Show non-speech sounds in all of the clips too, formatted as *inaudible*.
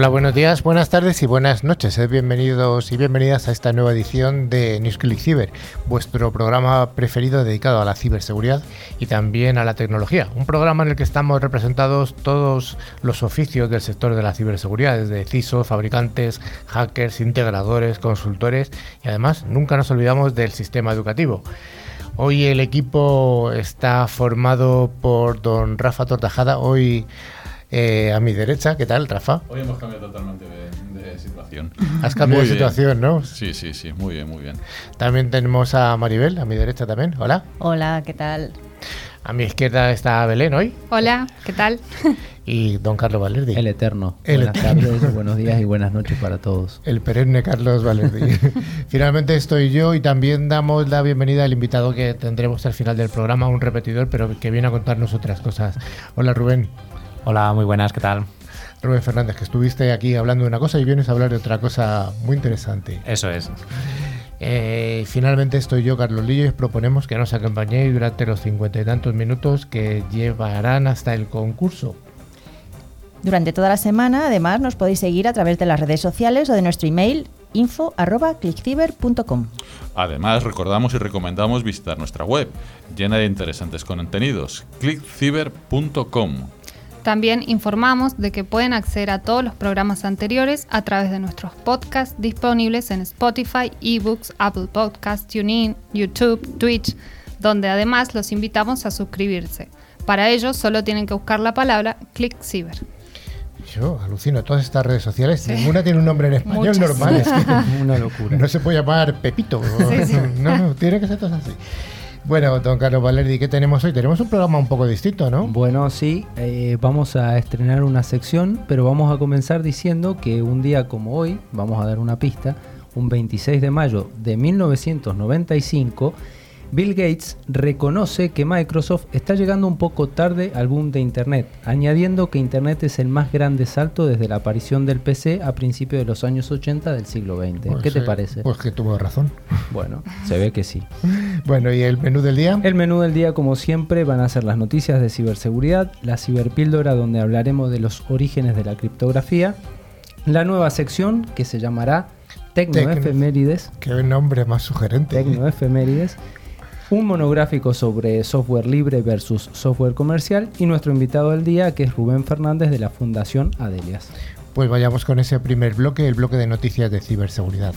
Hola, buenos días, buenas tardes y buenas noches. Bienvenidos y bienvenidas a esta nueva edición de NewsClick Cyber, vuestro programa preferido dedicado a la ciberseguridad y también a la tecnología. Un programa en el que estamos representados todos los oficios del sector de la ciberseguridad, desde CISO, fabricantes, hackers, integradores, consultores y además nunca nos olvidamos del sistema educativo. Hoy el equipo está formado por don Rafa Tortajada. Hoy eh, a mi derecha, ¿qué tal, Rafa? Hoy hemos cambiado totalmente de, situación. *laughs* Has cambiado de situación, ¿no? Sí, sí, sí, muy bien, muy bien. También tenemos a Maribel, a mi derecha también. Hola. Hola, ¿qué tal? A mi izquierda está Belén hoy. Hola, ¿qué tal? *laughs* Y don Carlos Valerdi. El eterno. buenas tardes, *laughs* buenos días y buenas noches para todos. El perenne Carlos Valerdi. Finalmente estoy yo y también damos la bienvenida al invitado que tendremos al final del programa, un repetidor, pero que viene a contarnos otras cosas. Hola Rubén. Hola, muy buenas, ¿qué tal? Rubén Fernández, que estuviste aquí hablando de una cosa y vienes a hablar de otra cosa muy interesante. Eso es. Eh, finalmente estoy yo, Carlos Lillo, y os proponemos que nos acompañéis durante los cincuenta y tantos minutos que llevarán hasta el concurso. Durante toda la semana, además, nos podéis seguir a través de las redes sociales o de nuestro email info.clickciber.com. Además, recordamos y recomendamos visitar nuestra web, llena de interesantes contenidos, clickciber.com. También informamos de que pueden acceder a todos los programas anteriores a través de nuestros podcasts disponibles en Spotify, eBooks, Apple Podcasts, TuneIn, YouTube, Twitch, donde además los invitamos a suscribirse. Para ello solo tienen que buscar la palabra ClickCyber. Yo alucino, todas estas redes sociales, ninguna tiene un nombre en español normal. Es *laughs* una locura. No se puede llamar Pepito. no, no, tiene que ser todo así. Bueno, don Carlos Valerdi, ¿qué tenemos hoy? Tenemos un programa un poco distinto, ¿no? Bueno, sí, eh, vamos a estrenar una sección, pero vamos a comenzar diciendo que un día como hoy, vamos a dar una pista, un 26 de mayo de 1995, Bill Gates reconoce que Microsoft está llegando un poco tarde al boom de Internet, añadiendo que Internet es el más grande salto desde la aparición del PC a principios de los años 80 del siglo XX. Pues ¿Qué te parece? Pues que tuvo razón. Bueno, se ve que sí. *laughs* Bueno, ¿y el menú del día? El menú del día, como siempre, van a ser las noticias de ciberseguridad, la ciberpíldora donde hablaremos de los orígenes de la criptografía, la nueva sección que se llamará Tecnoefemérides. Qué nombre más sugerente. Tecnoefemérides *laughs* un monográfico sobre software libre versus software comercial y nuestro invitado del día que es Rubén Fernández de la Fundación Adelias. Pues vayamos con ese primer bloque, el bloque de noticias de ciberseguridad.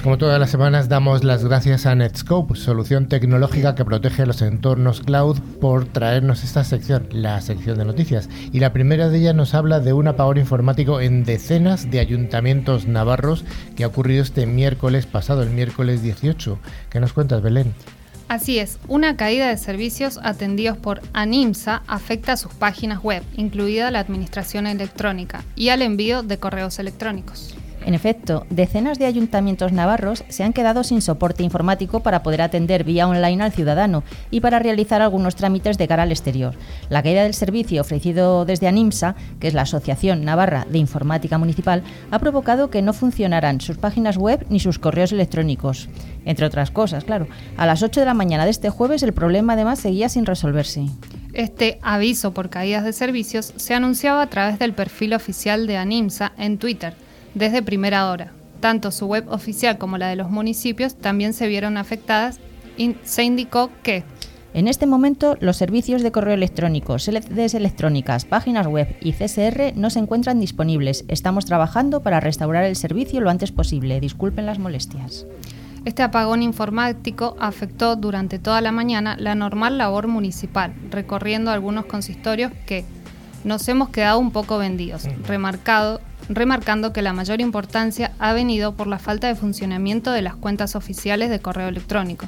Pues como todas las semanas damos las gracias a Netscope, solución tecnológica que protege los entornos cloud, por traernos esta sección, la sección de noticias. Y la primera de ellas nos habla de un apagón informático en decenas de ayuntamientos navarros que ha ocurrido este miércoles pasado, el miércoles 18. ¿Qué nos cuentas, Belén? Así es, una caída de servicios atendidos por ANIMSA afecta a sus páginas web, incluida la administración electrónica, y al envío de correos electrónicos. En efecto, decenas de ayuntamientos navarros se han quedado sin soporte informático para poder atender vía online al ciudadano y para realizar algunos trámites de cara al exterior. La caída del servicio ofrecido desde ANIMSA, que es la Asociación Navarra de Informática Municipal, ha provocado que no funcionaran sus páginas web ni sus correos electrónicos. Entre otras cosas, claro. A las 8 de la mañana de este jueves el problema además seguía sin resolverse. Este aviso por caídas de servicios se anunciaba a través del perfil oficial de ANIMSA en Twitter desde primera hora. Tanto su web oficial como la de los municipios también se vieron afectadas y se indicó que en este momento, los servicios de correo electrónico, sedes electrónicas, páginas web y CSR no se encuentran disponibles. Estamos trabajando para restaurar el servicio lo antes posible. Disculpen las molestias. Este apagón informático afectó durante toda la mañana la normal labor municipal, recorriendo algunos consistorios que nos hemos quedado un poco vendidos, remarcado remarcando que la mayor importancia ha venido por la falta de funcionamiento de las cuentas oficiales de correo electrónico,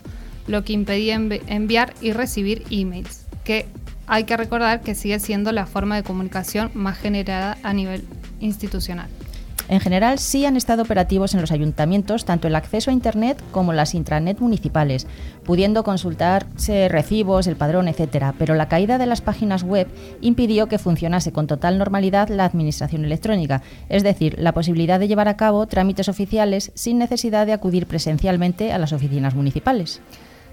lo que impedía enviar y recibir emails, que hay que recordar que sigue siendo la forma de comunicación más generada a nivel institucional. En general, sí han estado operativos en los ayuntamientos tanto el acceso a Internet como las intranet municipales, pudiendo consultarse recibos, el padrón, etc. Pero la caída de las páginas web impidió que funcionase con total normalidad la administración electrónica, es decir, la posibilidad de llevar a cabo trámites oficiales sin necesidad de acudir presencialmente a las oficinas municipales.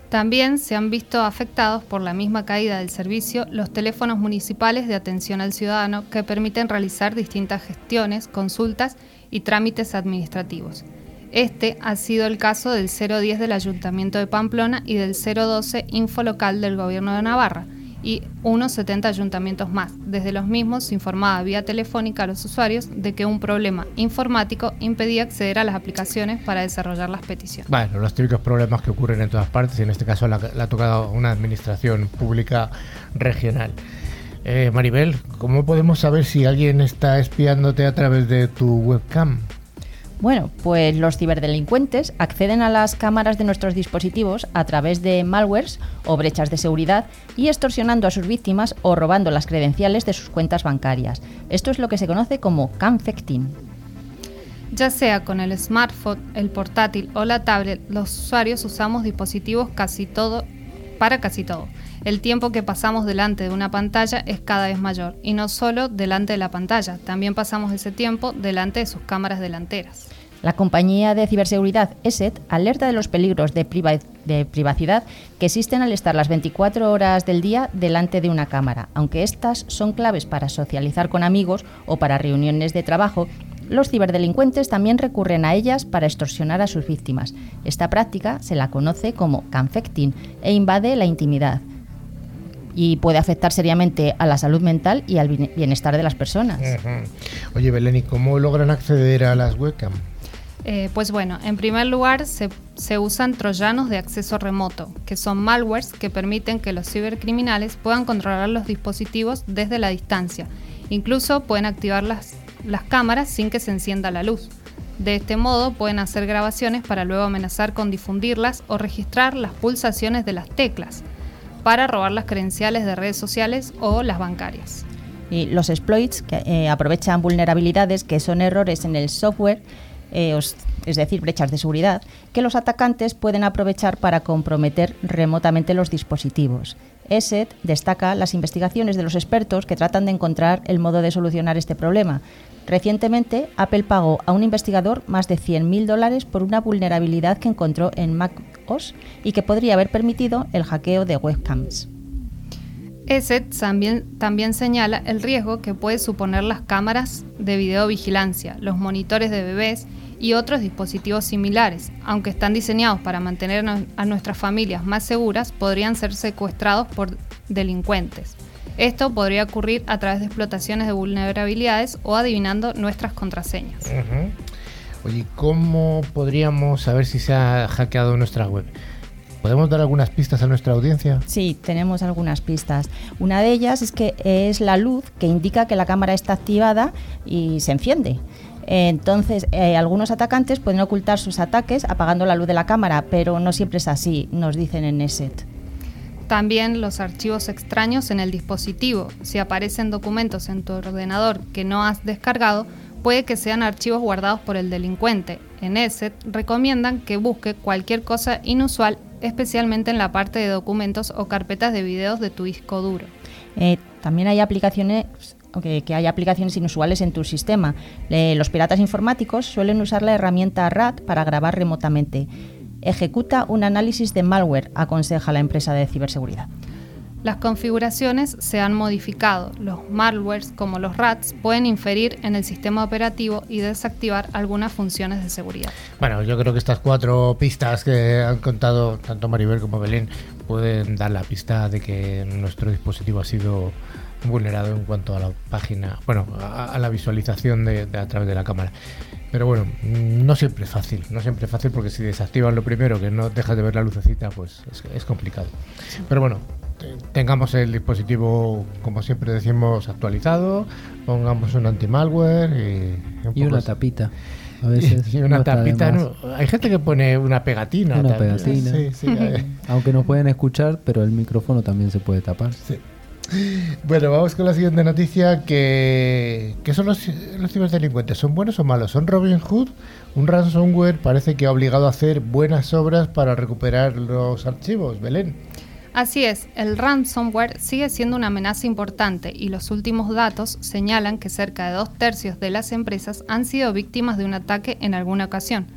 También se han visto afectados por la misma caída del servicio los teléfonos municipales de atención al ciudadano que permiten realizar distintas gestiones, consultas y trámites administrativos. Este ha sido el caso del 010 del Ayuntamiento de Pamplona y del 012 Infolocal del Gobierno de Navarra, y unos 70 ayuntamientos más. Desde los mismos se informaba vía telefónica a los usuarios de que un problema informático impedía acceder a las aplicaciones para desarrollar las peticiones. Bueno, los típicos problemas que ocurren en todas partes, y en este caso la, ha tocado una administración pública regional. Eh, Maribel, ¿cómo podemos saber si alguien está espiándote a través de tu webcam? Bueno, pues los ciberdelincuentes acceden a las cámaras de nuestros dispositivos a través de malwares o brechas de seguridad y extorsionando a sus víctimas o robando las credenciales de sus cuentas bancarias. Esto es lo que se conoce como camfecting. Ya sea con el smartphone, el portátil o la tablet, los usuarios usamos dispositivos casi todo para casi todo. El tiempo que pasamos delante de una pantalla es cada vez mayor, y no solo delante de la pantalla, también pasamos ese tiempo delante de sus cámaras delanteras. La compañía de ciberseguridad ESET alerta de los peligros de, privacidad que existen al estar las 24 horas del día delante de una cámara. Aunque estas son claves para socializar con amigos o para reuniones de trabajo, los ciberdelincuentes también recurren a ellas para extorsionar a sus víctimas. Esta práctica se la conoce como canfecting e invade la intimidad y puede afectar seriamente a la salud mental y al bienestar de las personas. Oye, Belén, ¿y cómo logran acceder a las webcam? Eh, pues bueno, en primer lugar se, se, usan troyanos de acceso remoto, que son malwares que permiten que los cibercriminales puedan controlar los dispositivos desde la distancia. Incluso pueden activar las, las cámaras sin que se encienda la luz. De este modo pueden hacer grabaciones para luego amenazar con difundirlas o registrar las pulsaciones de las teclas para robar las credenciales de redes sociales o las bancarias. Y los exploits que eh, aprovechan vulnerabilidades que son errores en el software, eh, es decir, brechas de seguridad, que los atacantes pueden aprovechar para comprometer remotamente los dispositivos. ESET destaca las investigaciones de los expertos que tratan de encontrar el modo de solucionar este problema, Recientemente, Apple pagó a un investigador más de 100.000 dólares por una vulnerabilidad que encontró en macOS y que podría haber permitido el hackeo de webcams. ESET también, también señala el riesgo que puede suponer las cámaras de videovigilancia, los monitores de bebés y otros dispositivos similares, aunque están diseñados para mantener a nuestras familias más seguras, podrían ser secuestrados por delincuentes. Esto podría ocurrir a través de explotaciones de vulnerabilidades o adivinando nuestras contraseñas. Oye, ¿cómo podríamos saber si se ha hackeado nuestra web? ¿Podemos dar algunas pistas a nuestra audiencia? Sí, tenemos algunas pistas. Una de ellas es que es la luz que indica que la cámara está activada y se enciende. Entonces, eh, algunos atacantes pueden ocultar sus ataques apagando la luz de la cámara, pero no siempre es así, nos dicen en ESET. También los archivos extraños en el dispositivo. Si aparecen documentos en tu ordenador que no has descargado, puede que sean archivos guardados por el delincuente. En ESET recomiendan que busque cualquier cosa inusual, especialmente en la parte de documentos o carpetas de videos de tu disco duro. Eh, también hay aplicaciones que, hay aplicaciones inusuales en tu sistema. los piratas informáticos suelen usar la herramienta RAT para grabar remotamente. Ejecuta un análisis de malware, aconseja la empresa de ciberseguridad. Las configuraciones se han modificado. Los malwares, como los RATs, pueden inferir en el sistema operativo y desactivar algunas funciones de seguridad. Bueno, yo creo que estas cuatro pistas que han contado tanto Maribel como Belén pueden dar la pista de que nuestro dispositivo ha sido vulnerado en cuanto a la página, bueno, a, la visualización de, a través de la cámara. Pero bueno, no siempre es fácil, no siempre es fácil porque si desactivan lo primero, que no dejas de ver la lucecita, pues es, complicado. Pero bueno, tengamos el dispositivo, como siempre decimos, actualizado, pongamos un anti-malware y, una tapita. A veces *laughs* una tapita. hay gente que pone una pegatina. Una pegatina. *laughs* Aunque nos pueden escuchar, pero el micrófono también se puede tapar. Sí. Bueno, vamos con la siguiente noticia. Que, ¿Qué son los, los ciberdelincuentes? ¿Son buenos o malos? ¿Son Robin Hood? Un ransomware parece que ha obligado a hacer buenas obras para recuperar los archivos. Belén. Así es, el ransomware sigue siendo una amenaza importante y los últimos datos señalan que cerca de dos tercios de las empresas han sido víctimas de un ataque en alguna ocasión.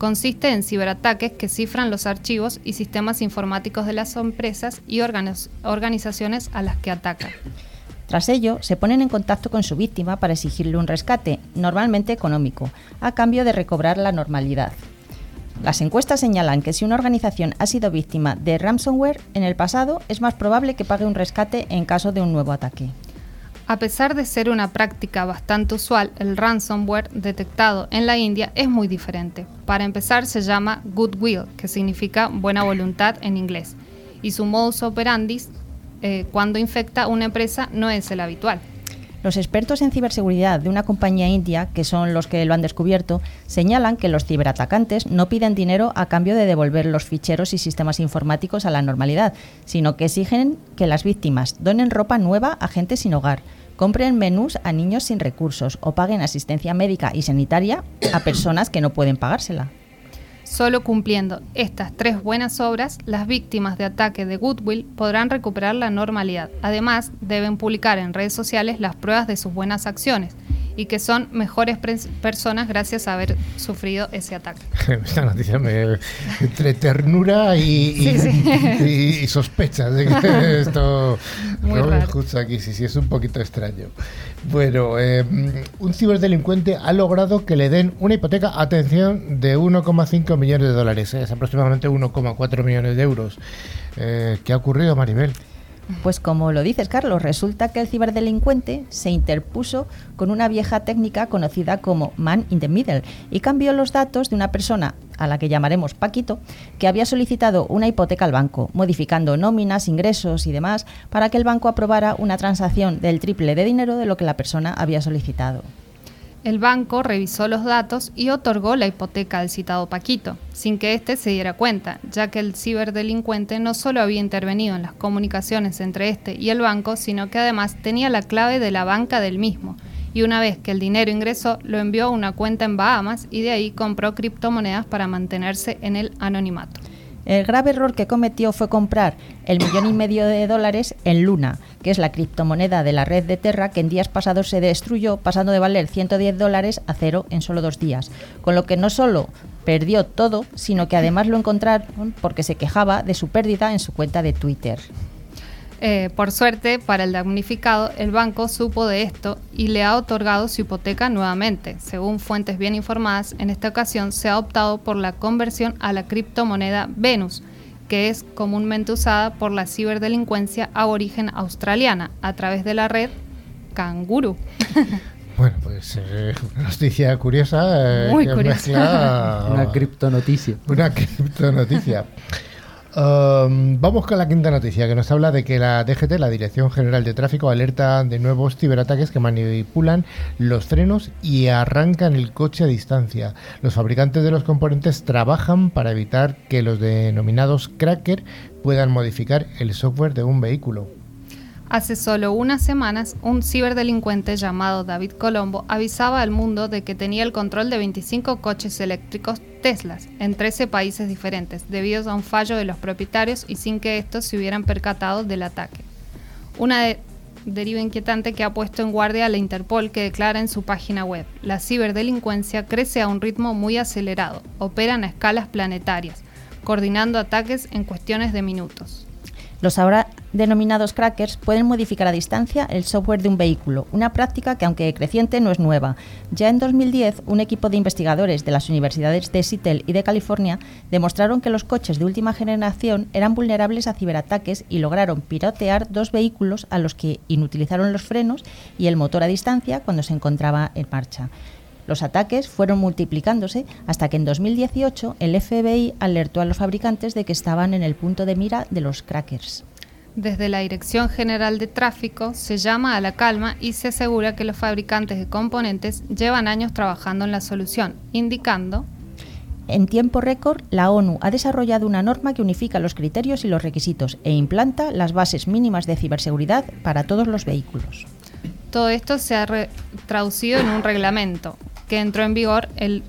Consiste en ciberataques que cifran los archivos y sistemas informáticos de las empresas y organizaciones a las que atacan. Tras ello, se ponen en contacto con su víctima para exigirle un rescate, normalmente económico, a cambio de recobrar la normalidad. Las encuestas señalan que si una organización ha sido víctima de ransomware en el pasado, es más probable que pague un rescate en caso de un nuevo ataque. A pesar de ser una práctica bastante usual, el ransomware detectado en la India es muy diferente. Para empezar, se llama goodwill, que significa buena voluntad en inglés, y su modus operandi eh, cuando infecta una empresa no es el habitual. Los expertos en ciberseguridad de una compañía india, que son los que lo han descubierto, señalan que los ciberatacantes no piden dinero a cambio de devolver los ficheros y sistemas informáticos a la normalidad, sino que exigen que las víctimas donen ropa nueva a gente sin hogar, compren menús a niños sin recursos o paguen asistencia médica y sanitaria a personas que no pueden pagársela. Solo cumpliendo estas tres buenas obras, las víctimas de ataque de Goodwill podrán recuperar la normalidad. Además, deben publicar en redes sociales las pruebas de sus buenas acciones y que son mejores personas gracias a haber sufrido ese ataque. *laughs* Esta noticia me *laughs* entre ternura *laughs* y, sospecha de que esto Muy aquí sí, sí es un poquito extraño. Bueno, em, un ciberdelincuente ha logrado que le den una hipoteca, atención, de 1,5 millones de dólares, es aproximadamente 1,4 millones de euros. Eh, ¿Qué ha ocurrido, Maribel? Pues como lo dices, Carlos, resulta que el ciberdelincuente se interpuso con una vieja técnica conocida como man in the middle y cambió los datos de una persona a la que llamaremos Paquito, que había solicitado una hipoteca al banco, modificando nóminas, ingresos y demás para que el banco aprobara una transacción del triple de dinero de lo que la persona había solicitado. El banco revisó los datos y otorgó la hipoteca al citado Paquito, sin que éste se diera cuenta, ya que el ciberdelincuente no solo había intervenido en las comunicaciones entre éste y el banco, sino que además tenía la clave de la banca del mismo, y una vez que el dinero ingresó, lo envió a una cuenta en Bahamas y de ahí compró criptomonedas para mantenerse en el anonimato. El grave error que cometió fue comprar el millón y medio de dólares en Luna, que es la criptomoneda de la red de Terra que en días pasados se destruyó, pasando de valer 110 dólares a cero en solo dos días. Con lo que no solo perdió todo, sino que además lo encontraron porque se quejaba de su pérdida en su cuenta de Twitter. Eh, por suerte, para el damnificado, el banco supo de esto y le ha otorgado su hipoteca nuevamente. Según fuentes bien informadas, en esta ocasión se ha optado por la conversión a la criptomoneda Venus, que es comúnmente usada por la ciberdelincuencia aborigen australiana a través de la red Kanguru. *laughs* Bueno, pues eh, una noticia curiosa. Eh, Muy curiosa. *laughs* una criptonoticia. Una criptonoticia. Um, vamos con la quinta noticia que nos habla de que la DGT, la Dirección General de Tráfico, alerta de nuevos ciberataques que manipulan los frenos y arrancan el coche a distancia. Los fabricantes de los componentes trabajan para evitar que los denominados cracker puedan modificar el software de un vehículo. Hace solo unas semanas, un ciberdelincuente llamado David Colombo avisaba al mundo de que tenía el control de 25 coches eléctricos Teslas en 13 países diferentes, debido a un fallo de los propietarios y sin que estos se hubieran percatado del ataque. Una deriva inquietante que ha puesto en guardia a la Interpol que declara en su página web, la ciberdelincuencia crece a un ritmo muy acelerado, operan a escalas planetarias, coordinando ataques en cuestiones de minutos. Los ahora denominados crackers pueden modificar a distancia el software de un vehículo, una práctica que aunque creciente no es nueva. Ya en 2010, un equipo de investigadores de las universidades de Seattle y de California demostraron que los coches de última generación eran vulnerables a ciberataques y lograron pirotear dos vehículos a los que inutilizaron los frenos y el motor a distancia cuando se encontraba en marcha. Los ataques fueron multiplicándose hasta que en 2018 el FBI alertó a los fabricantes de que estaban en el punto de mira de los crackers. Desde la Dirección General de Tráfico se llama a la calma y se asegura que los fabricantes de componentes llevan años trabajando en la solución, indicando En tiempo récord, la ONU ha desarrollado una norma que unifica los criterios y los requisitos e implanta las bases mínimas de ciberseguridad para todos los vehículos. Todo esto se ha traducido en un reglamento que entró en vigor el,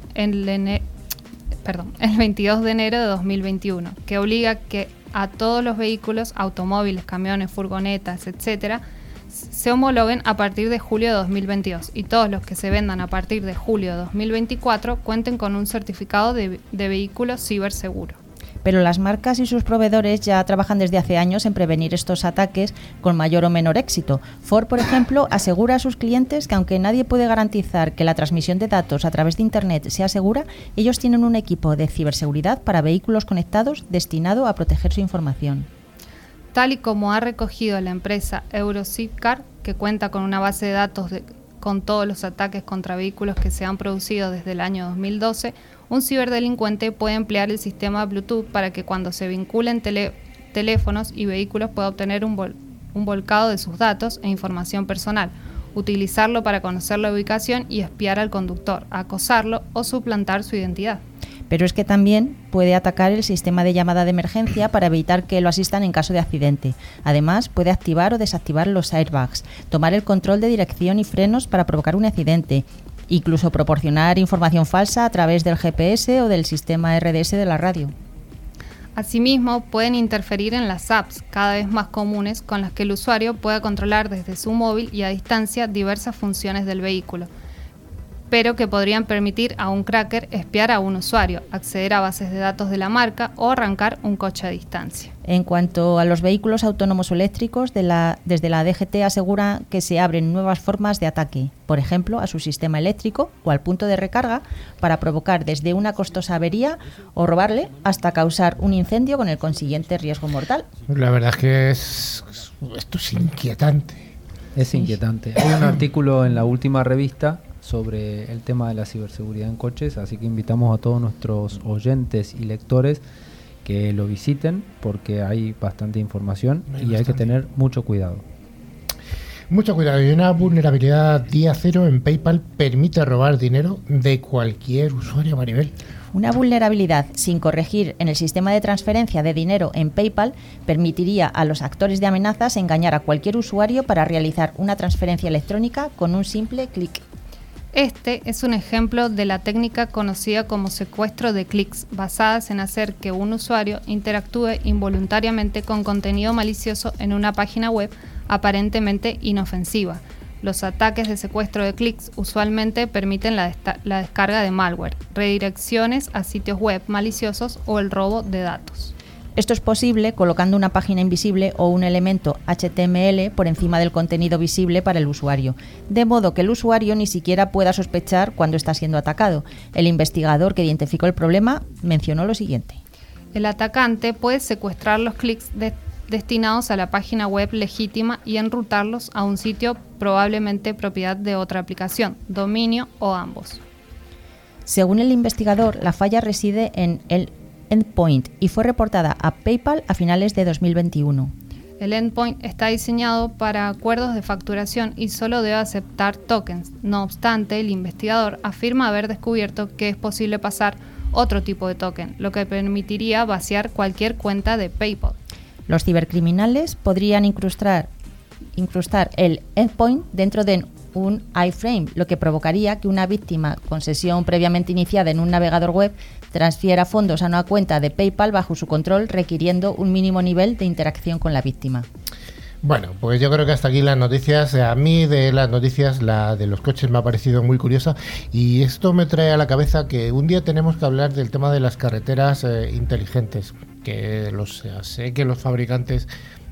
perdón, *laughs* el 22 de enero de 2021, que obliga que a todos los vehículos, automóviles, camiones, furgonetas, etcétera, se homologuen a partir de julio de 2022 y todos los que se vendan a partir de julio de 2024 cuenten con un certificado de, de vehículo ciberseguro pero las marcas y sus proveedores ya trabajan desde hace años en prevenir estos ataques con mayor o menor éxito. Ford, por ejemplo, asegura a sus clientes que aunque nadie puede garantizar que la transmisión de datos a través de Internet sea segura, ellos tienen un equipo de ciberseguridad para vehículos conectados destinado a proteger su información tal y como ha recogido la empresa Eurosipcar, que cuenta con una base de datos con todos los ataques contra vehículos que se han producido desde el año 2012, un ciberdelincuente puede emplear el sistema Bluetooth para que cuando se vinculen teléfonos y vehículos pueda obtener un, un volcado de sus datos e información personal, utilizarlo para conocer la ubicación y espiar al conductor, acosarlo o suplantar su identidad pero es que también puede atacar el sistema de llamada de emergencia para evitar que lo asistan en caso de accidente. Además, puede activar o desactivar los airbags, tomar el control de dirección y frenos para provocar un accidente, incluso proporcionar información falsa a través del GPS o del sistema RDS de la radio. Asimismo, pueden interferir en las apps cada vez más comunes con las que el usuario pueda controlar desde su móvil y a distancia diversas funciones del vehículo pero que podrían permitir a un cracker espiar a un usuario, acceder a bases de datos de la marca o arrancar un coche a distancia. En cuanto a los vehículos autónomos o eléctricos, desde la DGT asegura que se abren nuevas formas de ataque, por ejemplo, a su sistema eléctrico o al punto de recarga, para provocar desde una costosa avería o robarle hasta causar un incendio con el consiguiente riesgo mortal. La verdad es que es, esto es inquietante. Es inquietante. *clears throat* Hay un artículo en la última revista sobre el tema de la ciberseguridad en coches, así que invitamos a todos nuestros oyentes y lectores que lo visiten porque hay bastante información y hay que tener mucho cuidado. Mucho cuidado. Y una vulnerabilidad día cero en PayPal permite robar dinero de cualquier usuario a nivel. Una vulnerabilidad sin corregir en el sistema de transferencia de dinero en PayPal permitiría a los actores de amenazas engañar a cualquier usuario para realizar una transferencia electrónica con un simple clic. Este es un ejemplo de la técnica conocida como secuestro de clics, basadas en hacer que un usuario interactúe involuntariamente con contenido malicioso en una página web aparentemente inofensiva. Los ataques de secuestro de clics usualmente permiten la, la descarga de malware, redirecciones a sitios web maliciosos o el robo de datos. Esto es posible colocando una página invisible o un elemento HTML por encima del contenido visible para el usuario, de modo que el usuario ni siquiera pueda sospechar cuando está siendo atacado. El investigador que identificó el problema mencionó lo siguiente. El atacante puede secuestrar los clics destinados a la página web legítima y enrutarlos a un sitio probablemente propiedad de otra aplicación, dominio o ambos. Según el investigador, la falla reside en el Endpoint y fue reportada a PayPal a finales de 2021. El endpoint está diseñado para acuerdos de facturación y solo debe aceptar tokens. No obstante, el investigador afirma haber descubierto que es posible pasar otro tipo de token, lo que permitiría vaciar cualquier cuenta de PayPal. Los cibercriminales podrían incrustar, incrustar el endpoint dentro de un iframe, lo que provocaría que una víctima con sesión previamente iniciada en un navegador web transfiera fondos a una cuenta de PayPal bajo su control, requiriendo un mínimo nivel de interacción con la víctima. Bueno, pues yo creo que hasta aquí las noticias. A mí de las noticias, la de los coches me ha parecido muy curiosa y esto me trae a la cabeza que un día tenemos que hablar del tema de las carreteras eh, inteligentes, que los, sé que los fabricantes,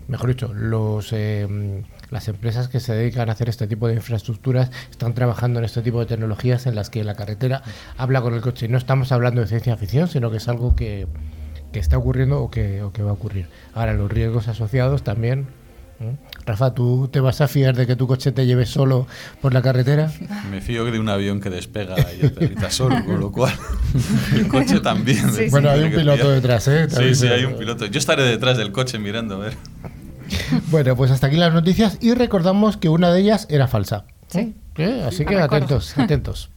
mejor dicho, los... Eh, las empresas que se dedican a hacer este tipo de infraestructuras están trabajando en este tipo de tecnologías en las que la carretera habla con el coche. No estamos hablando de ciencia ficción, sino que es algo que, está ocurriendo o que, o que va a ocurrir. Ahora, los riesgos asociados también Rafa, ¿tú te vas a fiar de que tu coche te lleve solo por la carretera? Me fío de un avión que despega y aterriza solo, con lo cual el coche también. bueno, hay un piloto detrás, ¿eh? sí, sí, hay un piloto. Yo estaré detrás del coche mirando, a ver. *laughs* bueno, pues hasta aquí las noticias y recordamos que una de ellas era falsa. Sí. ¿Eh? Así que atentos, *laughs* atentos.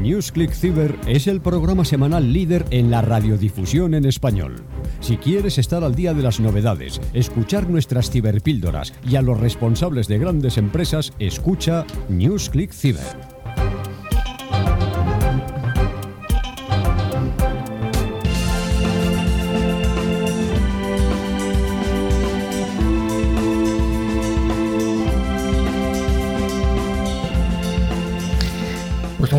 NewsClick Cyber es el programa semanal líder en la radiodifusión en español. Si quieres estar al día de las novedades, escuchar nuestras ciberpíldoras y a los responsables de grandes empresas, escucha NewsClick Cyber.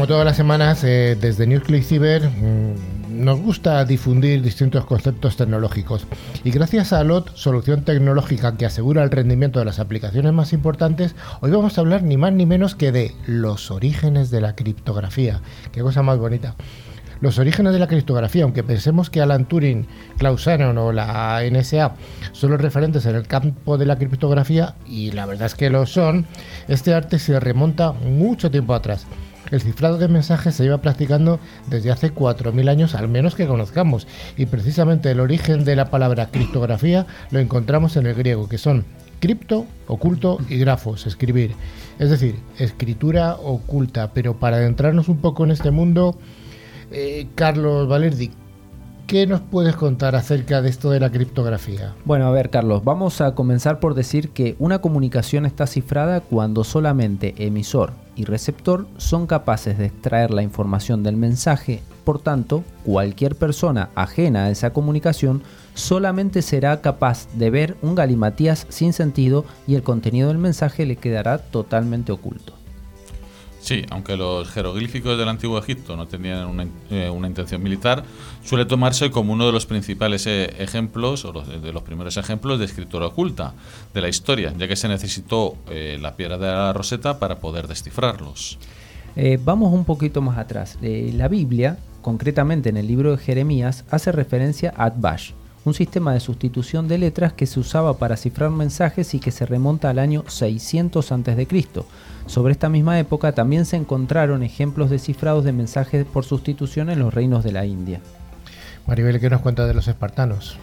Todas las semanas, eh, desde NewsClick Cyber mm, nos gusta difundir distintos conceptos tecnológicos. Y gracias a LOT, solución tecnológica que asegura el rendimiento de las aplicaciones más importantes, hoy vamos a hablar ni más ni menos que de los orígenes de la criptografía. Qué cosa más bonita. Los orígenes de la criptografía, aunque pensemos que Alan Turing, Klaus o la NSA son los referentes en el campo de la criptografía, y la verdad es que lo son, este arte se remonta mucho tiempo atrás. El cifrado de mensajes se lleva practicando desde hace 4.000 años, al menos que conozcamos, y precisamente el origen de la palabra criptografía lo encontramos en el griego, que son cripto, oculto y grafos, escribir. Es decir, escritura oculta. Pero para adentrarnos un poco en este mundo, eh, Carlos Valerdi, ¿Qué nos puedes contar acerca de esto de la criptografía? Bueno, a ver, Carlos, vamos a comenzar por decir que una comunicación está cifrada cuando solamente emisor y receptor son capaces de extraer la información del mensaje. Por tanto, cualquier persona ajena a esa comunicación solamente será capaz de ver un galimatías sin sentido y el contenido del mensaje le quedará totalmente oculto. Sí, aunque los jeroglíficos del antiguo Egipto no tenían una, eh, intención militar, suele tomarse como uno de los principales eh, ejemplos, o de los primeros ejemplos de escritura oculta de la historia, ya que se necesitó eh, la piedra de la roseta para poder descifrarlos. vamos un poquito más atrás. la Biblia, concretamente en el libro de Jeremías, hace referencia a Adbash, un sistema de sustitución de letras que se usaba para cifrar mensajes y que se remonta al año 600 a.C. Sobre esta misma época también se encontraron ejemplos de cifrados de mensajes por sustitución en los reinos de la India. Maribel, ¿qué nos cuenta de los espartanos?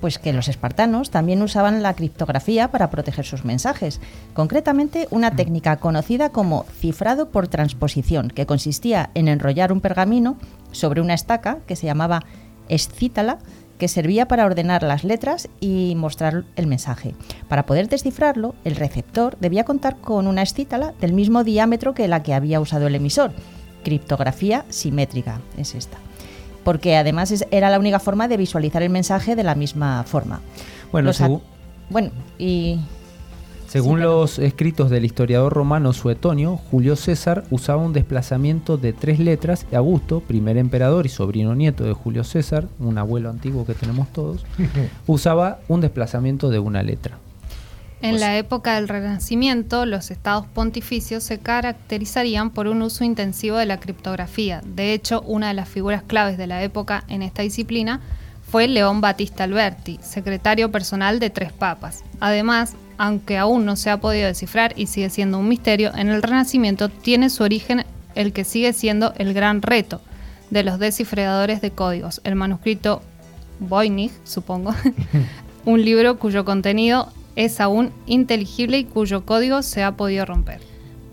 Pues que los espartanos también usaban la criptografía para proteger sus mensajes, concretamente una técnica conocida como cifrado por transposición, que consistía en enrollar un pergamino sobre una estaca que se llamaba escítala que servía para ordenar las letras y mostrar el mensaje. Para poder descifrarlo, el receptor debía contar con una escítala del mismo diámetro que la que había usado el emisor. Criptografía simétrica es esta. Porque además era la única forma de visualizar el mensaje de la misma forma. Bueno, bueno y según los escritos del historiador romano Suetonio, Julio César usaba un desplazamiento de tres letras y Augusto, primer emperador y sobrino nieto de Julio César, un abuelo antiguo que tenemos todos, *laughs* usaba un desplazamiento de una letra. En la época del Renacimiento, los estados pontificios se caracterizarían por un uso intensivo de la criptografía. De hecho, una de las figuras claves de la época en esta disciplina fue León Battista Alberti, secretario personal de tres papas. Además, aunque aún no se ha podido descifrar y sigue siendo un misterio, en el Renacimiento tiene su origen el que sigue siendo el gran reto de los descifradores de códigos, el manuscrito Voynich, supongo, *laughs* un libro cuyo contenido es aún inteligible y cuyo código se ha podido romper.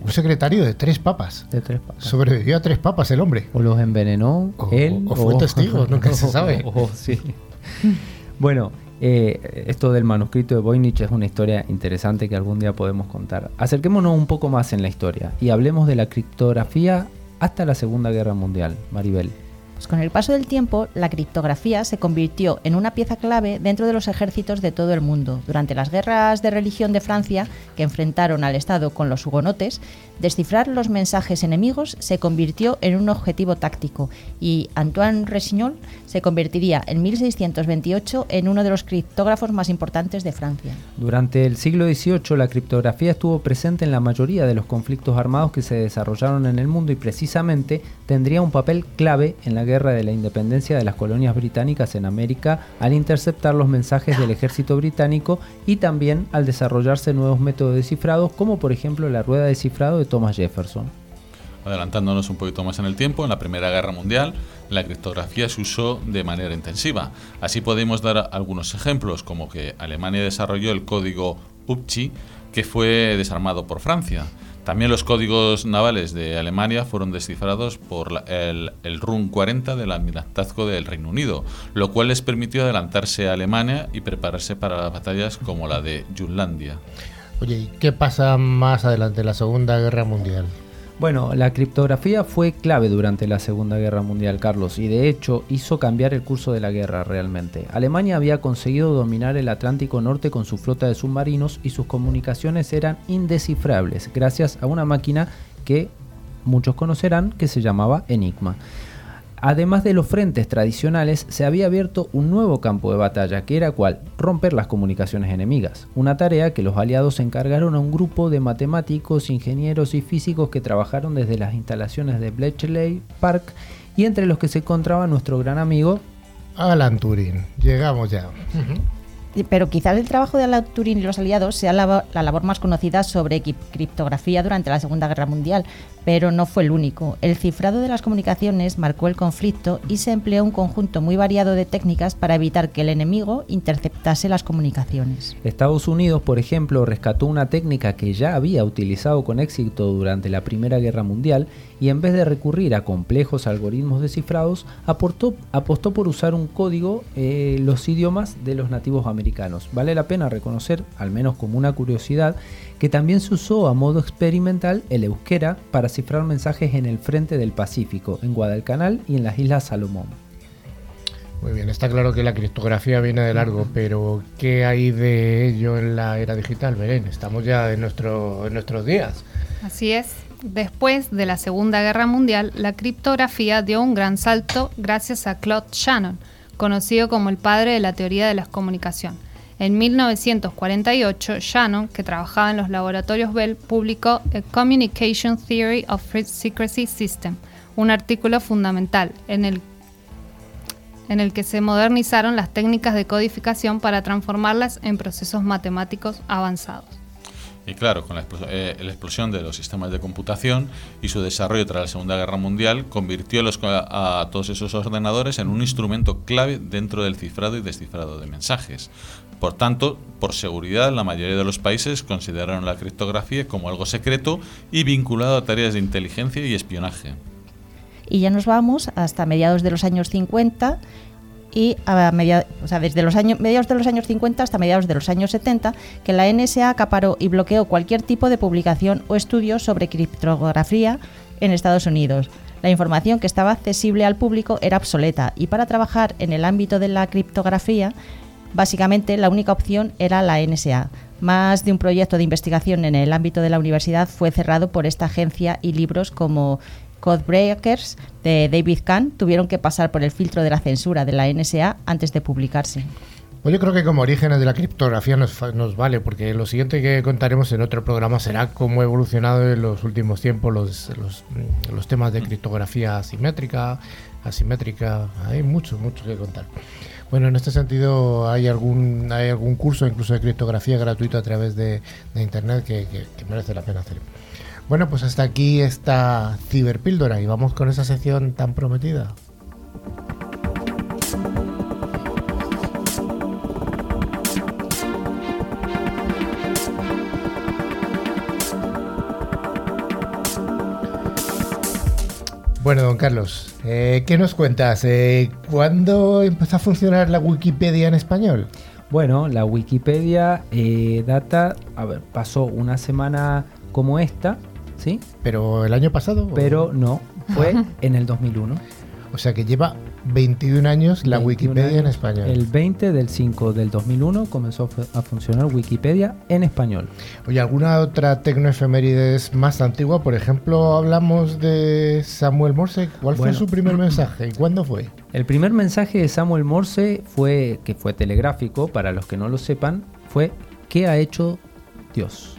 Un secretario de tres papas. De tres papas. Sobrevivió a tres papas el hombre. O los envenenó él. O, fue testigo, nunca se sabe. *laughs* sí. bueno, eh, esto del manuscrito de Voynich es una historia interesante que algún día podemos contar. Acerquémonos un poco más en la historia y hablemos de la criptografía hasta la Segunda Guerra Mundial, Maribel. Pues con el paso del tiempo, la criptografía se convirtió en una pieza clave dentro de los ejércitos de todo el mundo. Durante las guerras de religión de Francia, que enfrentaron al Estado con los hugonotes, descifrar los mensajes enemigos se convirtió en un objetivo táctico y Antoine Resignol se convertiría en 1628 en uno de los criptógrafos más importantes de Francia. Durante el siglo XVIII, la criptografía estuvo presente en la mayoría de los conflictos armados que se desarrollaron en el mundo y precisamente tendría un papel clave en la guerra guerra de la independencia de las colonias británicas en América al interceptar los mensajes del ejército británico y también al desarrollarse nuevos métodos de cifrado como por ejemplo la rueda de cifrado de Thomas Jefferson. Adelantándonos un poquito más en el tiempo, en la Primera Guerra Mundial la criptografía se usó de manera intensiva. Así podemos dar algunos ejemplos, como que Alemania desarrolló el código UPCI, que fue desarmado por Francia. También los códigos navales de Alemania fueron descifrados por el, el RUN 40 del almirantazgo del Reino Unido, lo cual les permitió adelantarse a Alemania y prepararse para batallas como la de Jutlandia. Oye, ¿y qué pasa más adelante la Segunda Guerra Mundial? Bueno, la criptografía fue clave durante la Segunda Guerra Mundial, Carlos, y de hecho hizo cambiar el curso de la guerra realmente. Alemania había conseguido dominar el Atlántico Norte con su flota de submarinos y sus comunicaciones eran indescifrables gracias a una máquina que muchos conocerán que se llamaba Enigma. Además de los frentes tradicionales, se había abierto un nuevo campo de batalla, que era cual romper las comunicaciones enemigas, una tarea que los aliados encargaron a un grupo de matemáticos, ingenieros y físicos que trabajaron desde las instalaciones de Bletchley Park y entre los que se encontraba nuestro gran amigo Alan Turing. Llegamos ya. Pero quizás el trabajo de Alan Turing y los aliados sea la, la labor más conocida sobre criptografía durante la Segunda Guerra Mundial, pero no fue el único. El cifrado de las comunicaciones marcó el conflicto y se empleó un conjunto muy variado de técnicas para evitar que el enemigo interceptase las comunicaciones. Estados Unidos, por ejemplo, rescató una técnica que ya había utilizado con éxito durante la Primera Guerra Mundial y en vez de recurrir a complejos algoritmos descifrados, aportó, apostó por usar un código, eh, los idiomas de los nativos americanos. Vale la pena reconocer, al menos como una curiosidad, que también se usó a modo experimental el euskera para cifrar mensajes en el frente del Pacífico, en Guadalcanal y en las Islas Salomón. Muy bien, está claro que la criptografía viene de largo, pero ¿qué hay de ello en la era digital, Belén? Estamos ya en, nuestro, en nuestros días. Así es. Después de la Segunda Guerra Mundial, la criptografía dio un gran salto gracias a Claude Shannon, conocido como el padre de la teoría de la comunicación. En 1948, Shannon, que trabajaba en los laboratorios Bell, publicó A Communication Theory of Secrecy System, un artículo fundamental en el, en el que se modernizaron las técnicas de codificación para transformarlas en procesos matemáticos avanzados. Y claro, con eh, la explosión de los sistemas de computación y su desarrollo tras la Segunda Guerra Mundial, convirtió a, a todos esos ordenadores en un instrumento clave dentro del cifrado y descifrado de mensajes. Por tanto, por seguridad, la mayoría de los países consideraron la criptografía como algo secreto y vinculado a tareas de inteligencia y espionaje. Y ya nos vamos hasta mediados de los años 50 y a desde los años, mediados de los años 50 hasta mediados de los años 70, que la NSA acaparó y bloqueó cualquier tipo de publicación o estudio sobre criptografía en Estados Unidos. La información que estaba accesible al público era obsoleta y para trabajar en el ámbito de la criptografía, básicamente la única opción era la NSA. Más de un proyecto de investigación en el ámbito de la universidad fue cerrado por esta agencia y libros como Codebreakers de David Kahn tuvieron que pasar por el filtro de la censura de la NSA antes de publicarse. Pues yo creo que como orígenes de la criptografía nos, nos vale, porque lo siguiente que contaremos en otro programa será cómo ha evolucionado en los últimos tiempos los, los, mm, los temas de criptografía asimétrica, asimétrica, hay mucho, mucho que contar. Bueno, en este sentido hay algún hay algún curso incluso de criptografía gratuito a través de, de internet que, que- que merece la pena hacer. Bueno, pues hasta aquí esta ciberpíldora y vamos con esa sección tan prometida. Bueno, don Carlos, eh, ¿qué nos cuentas? Eh, ¿Cuándo empezó a funcionar la Wikipedia en español? Bueno, la Wikipedia eh, data, a ver, pasó una semana como esta, ¿sí? ¿Pero el año pasado? o- Pero no, fue en el 2001. O sea que lleva 21 años la 21 Wikipedia en español. El 20 del 5 del 2001 comenzó a fu- a funcionar Wikipedia en español. Oye, ¿alguna otra tecnoefemérides más antigua? Por ejemplo, hablamos de Samuel Morse. ¿Cuál Bueno. fue su primer mensaje y cuándo fue? El primer mensaje de Samuel Morse fue, que fue telegráfico, para los que no lo sepan, fue ¿qué ha hecho Dios?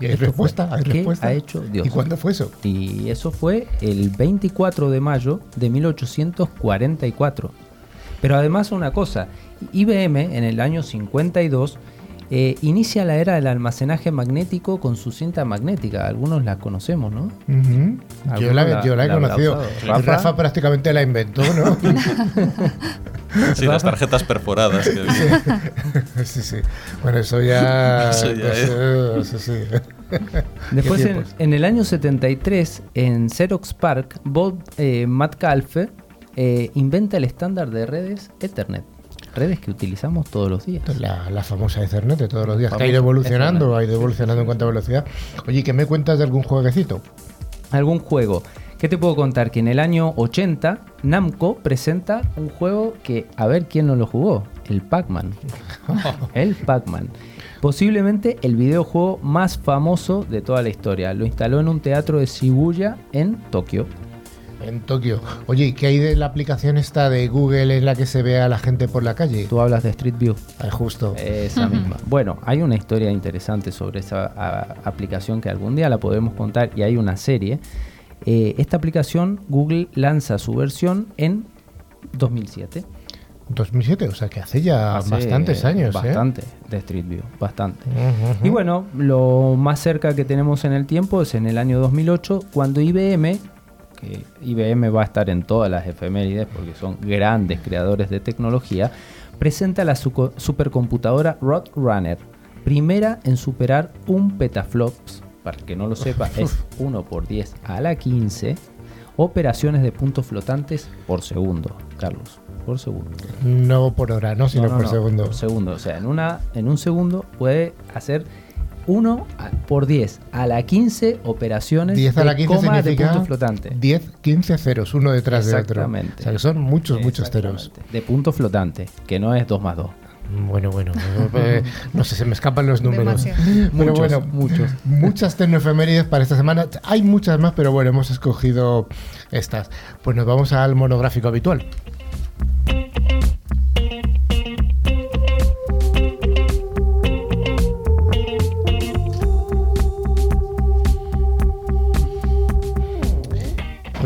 ¿Y hay Esto respuesta? fue, ¿Hay ¿Qué respuesta? ha hecho Dios? ¿Y cuándo fue eso? Y eso fue el 24 de mayo de 1844. Pero además una cosa, IBM en el año 52 eh, inicia la era del almacenaje magnético con su cinta magnética. Algunos la conocemos, ¿no? Yo la, la- yo la he la conocido. ¿Rafa? Rafa prácticamente la inventó, ¿no? *laughs* *laughs* Sí, las tarjetas perforadas. que- *laughs* sí, sí. Bueno, eso ya. *laughs* Eso ya eso- eso sí. *laughs* Después, en, en el año 73, en Xerox Park, Bob eh, Metcalfe eh, inventa el estándar de redes Ethernet. Redes que utilizamos todos los días. La, la famosa Ethernet de todos los días, que ha ido evolucionando, Ethernet. ha ido evolucionando en cuanto a velocidad. Oye, ¿qué me cuentas de algún jueguecito? algún juego. ¿Qué te puedo contar? Que en el año 80 Namco presenta un juego que, a ver quién no lo jugó, el Pac-Man. *laughs* el Pac-Man. Posiblemente el videojuego más famoso de toda la historia. Lo instaló en un teatro de Shibuya en Tokio. En Tokio. Oye, ¿y ¿qué hay de la aplicación esta de Google en la que se ve a la gente por la calle? Tú hablas de Street View. Ah, justo. Esa misma. Bueno, hay una historia interesante sobre esa a- aplicación que algún día la podemos contar y hay una serie. Eh, esta aplicación Google lanza su versión en 2007. 2007, o sea que hace ya Hace bastantes años. ¿eh? Bastante de Street View, bastante. Y bueno, lo más cerca que tenemos en el tiempo es en el año 2008, cuando IBM, que IBM va a estar en todas las efemérides porque son grandes creadores de tecnología, presenta la supercomputadora Roadrunner, primera en superar un petaflops, para el que no lo sepa, *laughs* es 1 por 10 a la 15 operaciones de puntos flotantes por segundo, Carlos, por segundo. No por hora, no, sino No, no, por no, segundo. Por segundo. O sea, en, una, en un segundo puede hacer 1 por 10 a la 15 operaciones 10 a la 15 de coma de significa punto flotante. 10, 15 ceros, uno detrás de otro. Exactamente. O sea que son muchos, muchos ceros. De punto flotante, que no es 2 más 2. Bueno, bueno, eh, no sé, se me escapan los números. Demasiado. Muchos, bueno, muchos. muchas tecnoefemérides para esta semana. Hay muchas más, pero bueno, hemos escogido estas. Pues nos vamos al monográfico habitual.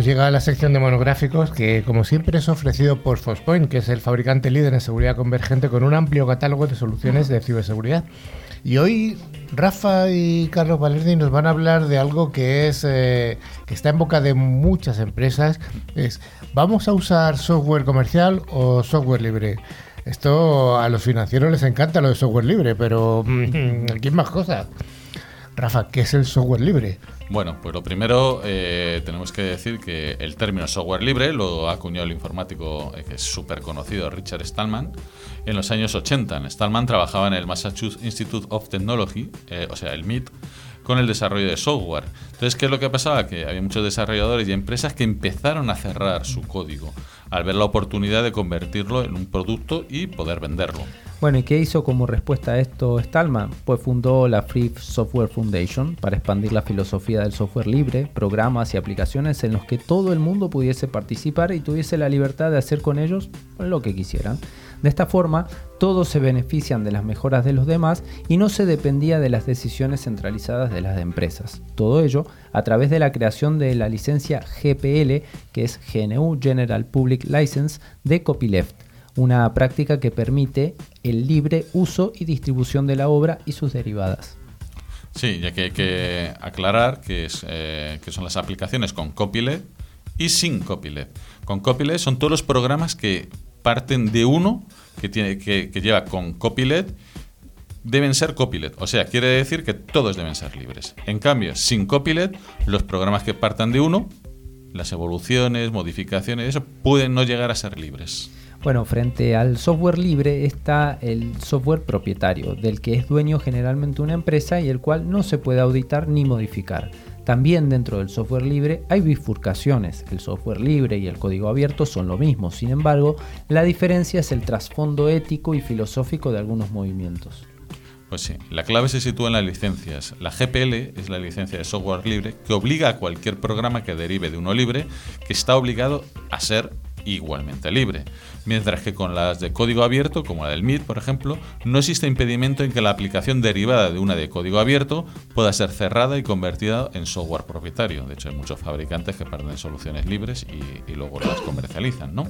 Pues llega la sección de monográficos que, como siempre, es ofrecido por Fospoint, que es el fabricante líder en seguridad convergente con un amplio catálogo de soluciones de ciberseguridad. Y hoy Rafa y Carlos Valerdi nos van a hablar de algo que es eh, que está en boca de muchas empresas. Es ¿vamos a usar software comercial o software libre? Esto a los financieros les encanta lo de software libre, pero mm, aquí hay más cosas. Rafa, ¿qué es el software libre? Bueno, pues lo primero eh, tenemos que decir que el término software libre lo acuñado el informático eh, que es súper conocido, Richard Stallman, en los años 80. Stallman trabajaba en el Massachusetts Institute of Technology, eh, o sea, el MIT, con el desarrollo de software. Entonces, ¿qué es lo que pasaba? Que había muchos desarrolladores y empresas que empezaron a cerrar su código al ver la oportunidad de convertirlo en un producto y poder venderlo. Bueno, ¿y qué hizo como respuesta a esto Stallman? Pues fundó la Free Software Foundation para expandir la filosofía del software libre, programas y aplicaciones en los que todo el mundo pudiese participar y tuviese la libertad de hacer con ellos lo que quisieran. De esta forma, todos se benefician de las mejoras de los demás y no se dependía de las decisiones centralizadas de las empresas. Todo ello a través de la creación de la licencia GPL, que es GNU General Public License de Copyleft una práctica que permite el libre uso y distribución de la obra y sus derivadas. Sí, ya que hay que aclarar que, eh, que son las aplicaciones con copyleft y sin copyleft. Con copyleft son todos los programas que parten de uno que, tiene, que, lleva con copyleft deben ser copyleft. O sea, quiere decir que todos deben ser libres. En cambio, sin copyleft, los programas que partan de uno, las evoluciones, modificaciones, eso pueden no llegar a ser libres. Bueno, frente al software libre está el software propietario, del que es dueño generalmente una empresa y el cual no se puede auditar ni modificar. También dentro del software libre hay bifurcaciones. El software libre y el código abierto son lo mismo, sin embargo, la diferencia es el trasfondo ético y filosófico de algunos movimientos. Pues sí, la clave se sitúa en las licencias. La GPL es la licencia de software libre que obliga a cualquier programa que derive de uno libre que está obligado a ser igualmente libre. Mientras que con las de código abierto, como la del MIT, por ejemplo, no existe impedimento en que la aplicación derivada de una de código abierto pueda ser cerrada y convertida en software propietario. De hecho, hay muchos fabricantes que parten soluciones libres y, y luego las comercializan, ¿no?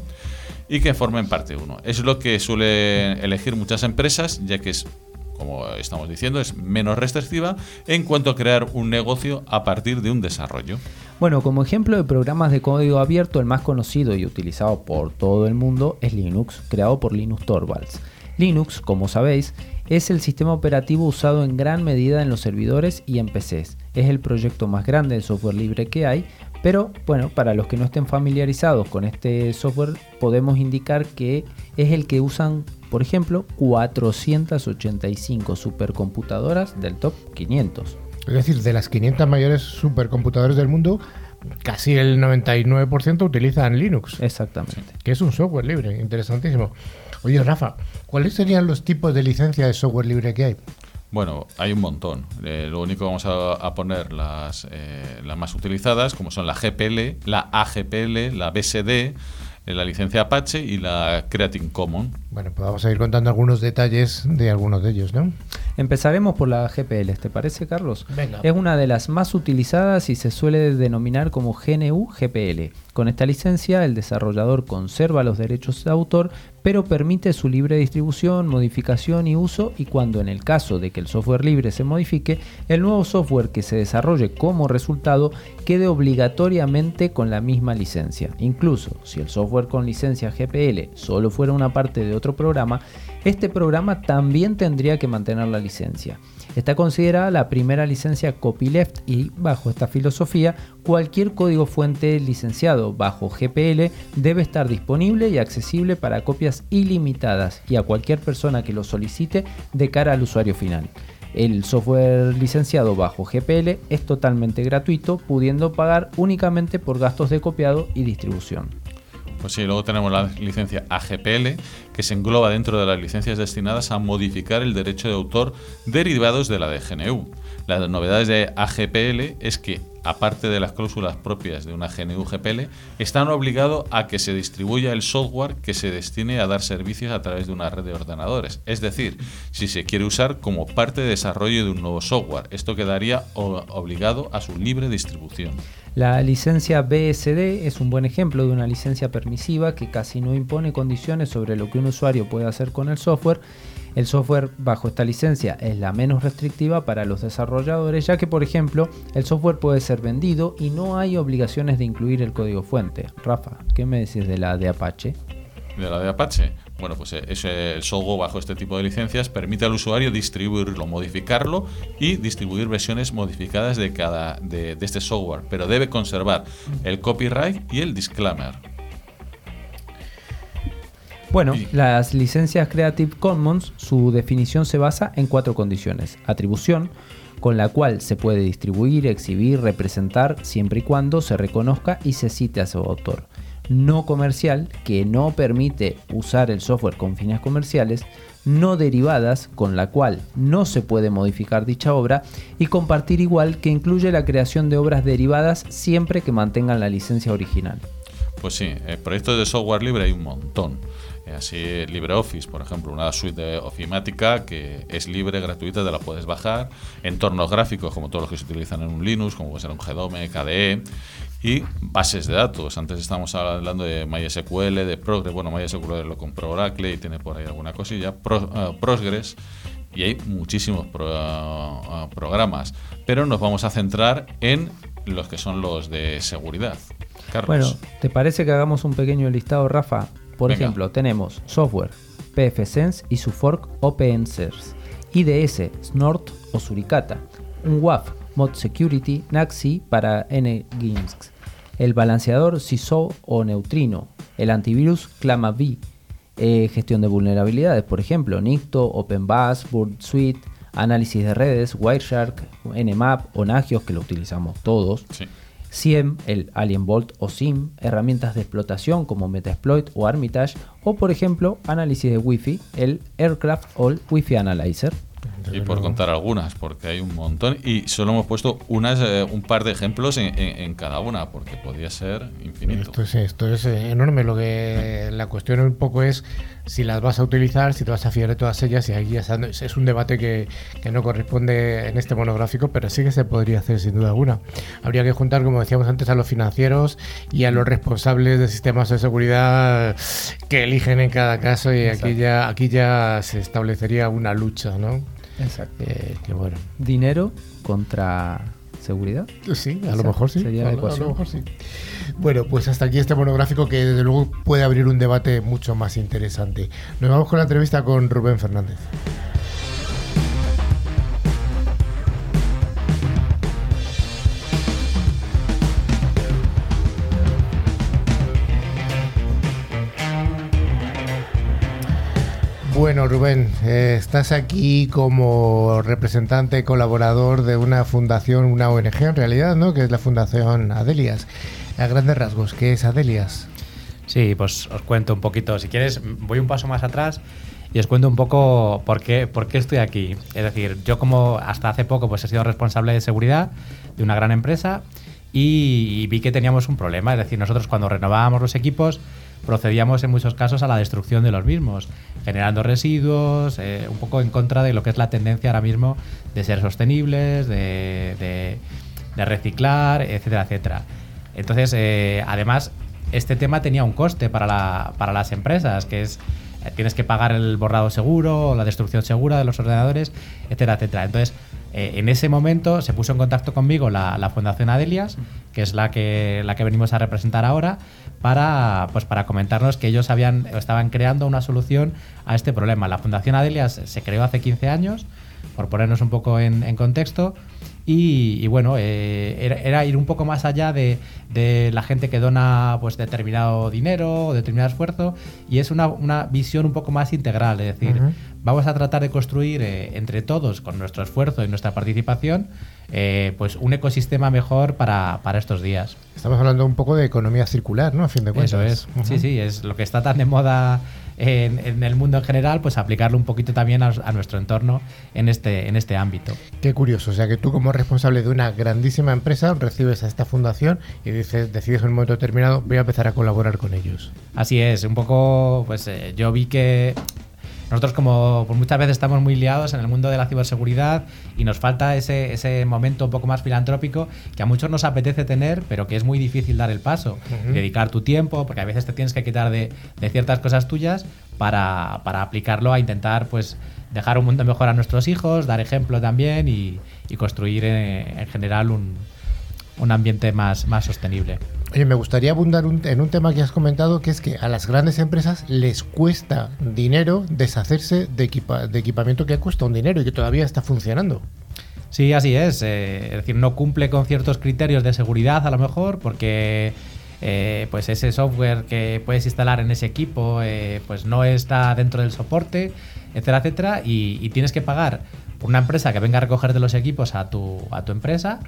Y que formen parte uno. Es lo que suelen elegir muchas empresas, ya que es como estamos diciendo, es menos restrictiva en cuanto a crear un negocio a partir de un desarrollo. Bueno, como ejemplo de programas de código abierto, el más conocido y utilizado por todo el mundo es Linux, creado por Linus Torvalds. Linux, como sabéis, es el sistema operativo usado en gran medida en los servidores y en PCs. Es el proyecto más grande de software libre que hay, pero bueno, para los que no estén familiarizados con este software, podemos indicar que es el que usan, por ejemplo, 485 supercomputadoras del top 500. Es decir, de las 500 mayores supercomputadoras del mundo, casi el 99% utilizan Linux. Exactamente. Que es un software libre, interesantísimo. Oye, Rafa, ¿cuáles serían los tipos de licencia de software libre que hay? Bueno, hay un montón. Eh, lo único que vamos a, poner las, eh, las más utilizadas, como son la GPL, la AGPL, la BSD, eh, la licencia Apache y la Creative Commons. Bueno, pues vamos a ir contando algunos detalles de algunos de ellos, ¿no? Empezaremos por la GPL, ¿te parece, Carlos? Es una de las más utilizadas y se suele denominar como GNU GPL. Con esta licencia, el desarrollador conserva los derechos de autor, pero permite su libre distribución, modificación y uso y cuando en el caso de que el software libre se modifique, el nuevo software que se desarrolle como resultado quede obligatoriamente con la misma licencia. Incluso si el software con licencia GPL solo fuera una parte de otro programa, este programa también tendría que mantener la licencia. Está considerada la primera licencia copyleft y, bajo esta filosofía, cualquier código fuente licenciado bajo GPL debe estar disponible y accesible para copias ilimitadas y a cualquier persona que lo solicite de cara al usuario final. El software licenciado bajo GPL es totalmente gratuito, pudiendo pagar únicamente por gastos de copiado y distribución. Pues sí, luego tenemos la licencia AGPL, que se engloba dentro de las licencias destinadas a modificar el derecho de autor derivados de la de GNU. Las novedades de AGPL es que, aparte de las cláusulas propias de una GNU GPL, están obligados a que se distribuya el software que se destine a dar servicios a través de una red de ordenadores. Es decir, si se quiere usar como parte de desarrollo de un nuevo software, esto quedaría obligado a su libre distribución. La licencia BSD es un buen ejemplo de una licencia permisiva que casi no impone condiciones sobre lo que un usuario puede hacer con el software. El software bajo esta licencia es la menos restrictiva para los desarrolladores, ya que por ejemplo el software puede ser vendido y no hay obligaciones de incluir el código fuente. Rafa, ¿qué me decís de la de Apache? De la de Apache. Bueno, pues eh, el software bajo este tipo de licencias permite al usuario distribuirlo, modificarlo y distribuir versiones modificadas de cada de, este software, pero debe conservar el copyright y el disclaimer. Bueno, las licencias Creative Commons, su definición se basa en cuatro condiciones. Atribución, con la cual se puede distribuir, exhibir, representar, siempre y cuando se reconozca y se cite a su autor no comercial que no permite usar el software con fines comerciales, no derivadas con la cual no se puede modificar dicha obra y compartir igual que incluye la creación de obras derivadas siempre que mantengan la licencia original. Pues sí, eh, proyectos de software libre hay un montón. Eh, así LibreOffice, por ejemplo, una suite de ofimática que es libre, gratuita, te la puedes bajar. Entornos gráficos, como todos los que se utilizan en un Linux, como puede ser un GDOME, KDE y bases de datos. Antes estábamos hablando de MySQL, de Progress. Bueno, MySQL lo compró Oracle y tiene por ahí alguna cosilla. Pro, eh, y hay muchísimos eh, programas. Pero nos vamos a centrar en los que son los de seguridad. Carlos. Bueno, ¿te parece que hagamos un pequeño listado, Rafa? Por ejemplo, tenemos software, pfSense y su fork OpenSense, IDS, Snort o Suricata, un WAF, Mod Security, Naxi para NGINX, el balanceador CISO o Neutrino, el antivirus ClamaV, eh, gestión de vulnerabilidades, por ejemplo, Nicto, OpenBus, Burn Suite, análisis de redes, Wireshark, Nmap o Nagios, que lo utilizamos todos. SIEM, el Alien Bolt o SIM, herramientas de explotación como Metasploit o Armitage, o por ejemplo, análisis de Wi-Fi, el Aircraft o Wi-Fi Analyzer. Y por contar algunas, porque hay un montón. Y solo hemos puesto unas, eh, un par de ejemplos en, cada una, porque podría ser infinito. Esto, esto es eh, enorme. Lo que la cuestión un poco es si las vas a utilizar, si te vas a fiar de todas ellas. Y aquí es un debate que, que, no corresponde en este monográfico, pero sí que se podría hacer sin duda alguna. Habría que juntar, como decíamos antes, a los financieros y a los responsables de sistemas de seguridad que eligen en cada caso. Y aquí ya, aquí ya se establecería una lucha, ¿no? Exacto. Eh, bueno. Dinero contra seguridad. Sí, a lo mejor sí. Sería la ecuación. Bueno, pues hasta aquí este monográfico que desde luego puede abrir un debate mucho más interesante. Nos vamos con la entrevista con Rubén Fernández. Bueno, Rubén, eh, estás aquí como representante, colaborador de una fundación, una ONG en realidad, ¿no? Que es la Fundación Adelias. A grandes rasgos, ¿qué es Adelias? Sí, pues os cuento un poquito. Si quieres, voy un paso más atrás y os cuento un poco por qué, por qué estoy aquí. Es decir, yo como hasta hace poco pues he sido responsable de seguridad de una gran empresa y, vi que teníamos un problema. Es decir, nosotros cuando renovábamos los equipos procedíamos en muchos casos a la destrucción de los mismos, generando residuos, eh, un poco en contra de lo que es la tendencia ahora mismo de ser sostenibles, de, reciclar, etcétera, etcétera. Entonces, eh, además, este tema tenía un coste para, para las empresas, que es eh, tienes que pagar el borrado seguro, la destrucción segura de los ordenadores, etcétera, etcétera. Entonces, eh, en ese momento se puso en contacto conmigo la, Fundación Adelias, que es la que, la que venimos a representar ahora, para, pues, para comentarnos que ellos estaban creando una solución a este problema. La Fundación Adelias se creó hace 15 años, por ponernos un poco en contexto, y, bueno, eh, era, ir un poco más allá de, la gente que dona pues determinado dinero o determinado esfuerzo y es una, visión un poco más integral, es decir, vamos a tratar de construir eh, entre todos, con nuestro esfuerzo y nuestra participación, eh, pues un ecosistema mejor para, estos días. Estamos hablando un poco de economía circular, ¿no? A fin de cuentas. Eso es. Sí, sí, es lo que está tan de moda en, el mundo en general, pues aplicarlo un poquito también a, nuestro entorno en este, en este ámbito. Qué curioso, o sea que tú como responsable de una grandísima empresa recibes a esta fundación y dices, decides en un momento determinado, voy a empezar a colaborar con ellos. Así es, un poco, pues eh, yo vi que nosotros como pues muchas veces estamos muy liados en el mundo de la ciberseguridad y nos falta ese, ese momento un poco más filantrópico que a muchos nos apetece tener, pero que es muy difícil dar el paso. Dedicar tu tiempo, porque a veces te tienes que quitar de, de ciertas cosas tuyas para, para, aplicarlo a intentar pues dejar un mundo mejor a nuestros hijos, dar ejemplo también y, y construir en, en general un, un ambiente más, más sostenible. Oye, me gustaría abundar en un tema que has comentado, que es que a las grandes empresas les cuesta dinero deshacerse de, de equipamiento que cuesta un dinero y que todavía está funcionando. Sí, así es. Eh, es decir, no cumple con ciertos criterios de seguridad a lo mejor, porque eh, pues ese software que puedes instalar en ese equipo eh, pues no está dentro del soporte, etcétera, etcétera, y, y, tienes que pagar por una empresa que venga a recogerte los equipos a tu, a tu empresa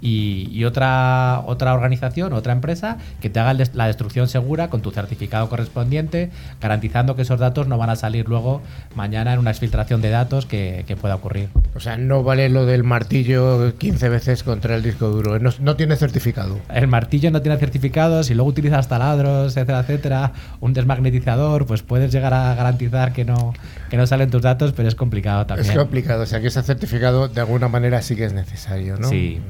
y, otra, otra organización, otra empresa que te haga la destrucción segura con tu certificado correspondiente, garantizando que esos datos no van a salir luego mañana en una exfiltración de datos que, pueda ocurrir. O sea, no vale lo del martillo 15 veces contra el disco duro, no, tiene certificado. El martillo no tiene certificado, si luego utilizas taladros, etcétera, etcétera, un desmagnetizador, pues puedes llegar a garantizar que no, que no salen tus datos, pero es complicado también. Es complicado, o sea que ese certificado de alguna manera sí que es necesario, ¿no? Sí.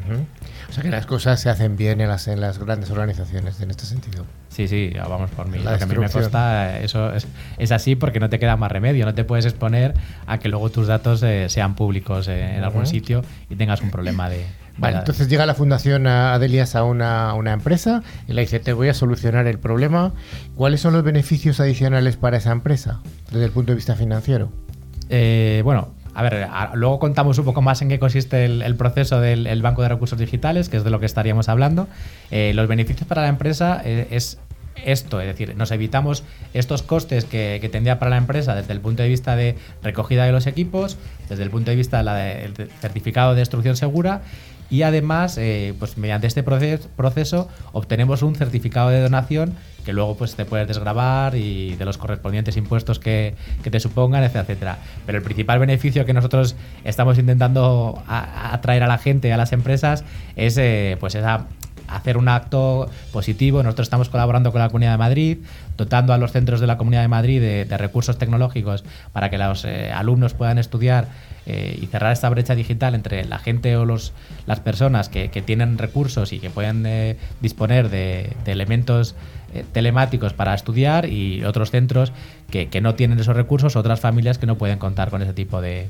O sea que las cosas se hacen bien en las, en las grandes organizaciones en este sentido. Sí, sí, vamos por mí. Lo que a mí me consta, eso es, así porque no te queda más remedio. No te puedes exponer a que luego tus datos eh, sean públicos eh, en algún sitio y tengas un problema de. Vale, entonces llega la fundación Adelias a una, una, empresa y le dice, te voy a solucionar el problema. ¿Cuáles son los beneficios adicionales para esa empresa desde el punto de vista financiero? Eh, bueno, a ver, luego contamos un poco más en qué consiste el, proceso del Banco de Recursos Digitales, que es de lo que estaríamos hablando. Eh, los beneficios para la empresa eh, es esto, es decir, nos evitamos estos costes que, tendría para la empresa desde el punto de vista de recogida de los equipos, desde el punto de vista del certificado de destrucción segura y además, eh, pues mediante este proceso, obtenemos un certificado de donación que luego pues te puedes desgrabar y de los correspondientes impuestos que, te supongan, etcétera. Pero el principal beneficio que nosotros estamos intentando atraer a, la gente, a las empresas, es eh, pues esa hacer un acto positivo. Nosotros estamos colaborando con la Comunidad de Madrid, dotando a los centros de la Comunidad de Madrid de, recursos tecnológicos para que los eh, alumnos puedan estudiar eh, y cerrar esta brecha digital entre la gente o los, las personas que, tienen recursos y que pueden eh, disponer de, elementos telemáticos para estudiar y otros centros que, no tienen esos recursos, otras familias que no pueden contar con ese tipo de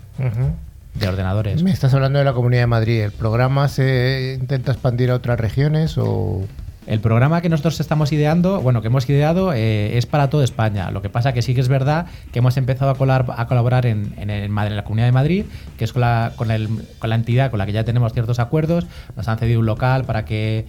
de ordenadores. Me estás hablando de la Comunidad de Madrid. ¿El programa se intenta expandir a otras regiones o...? El programa que nosotros estamos ideando, bueno, que hemos ideado, eh, es para toda España. Lo que pasa que sí que es verdad que hemos empezado a, a colaborar en, en, la Comunidad de Madrid, que es con la, entidad con la que ya tenemos ciertos acuerdos. Nos han cedido un local para que,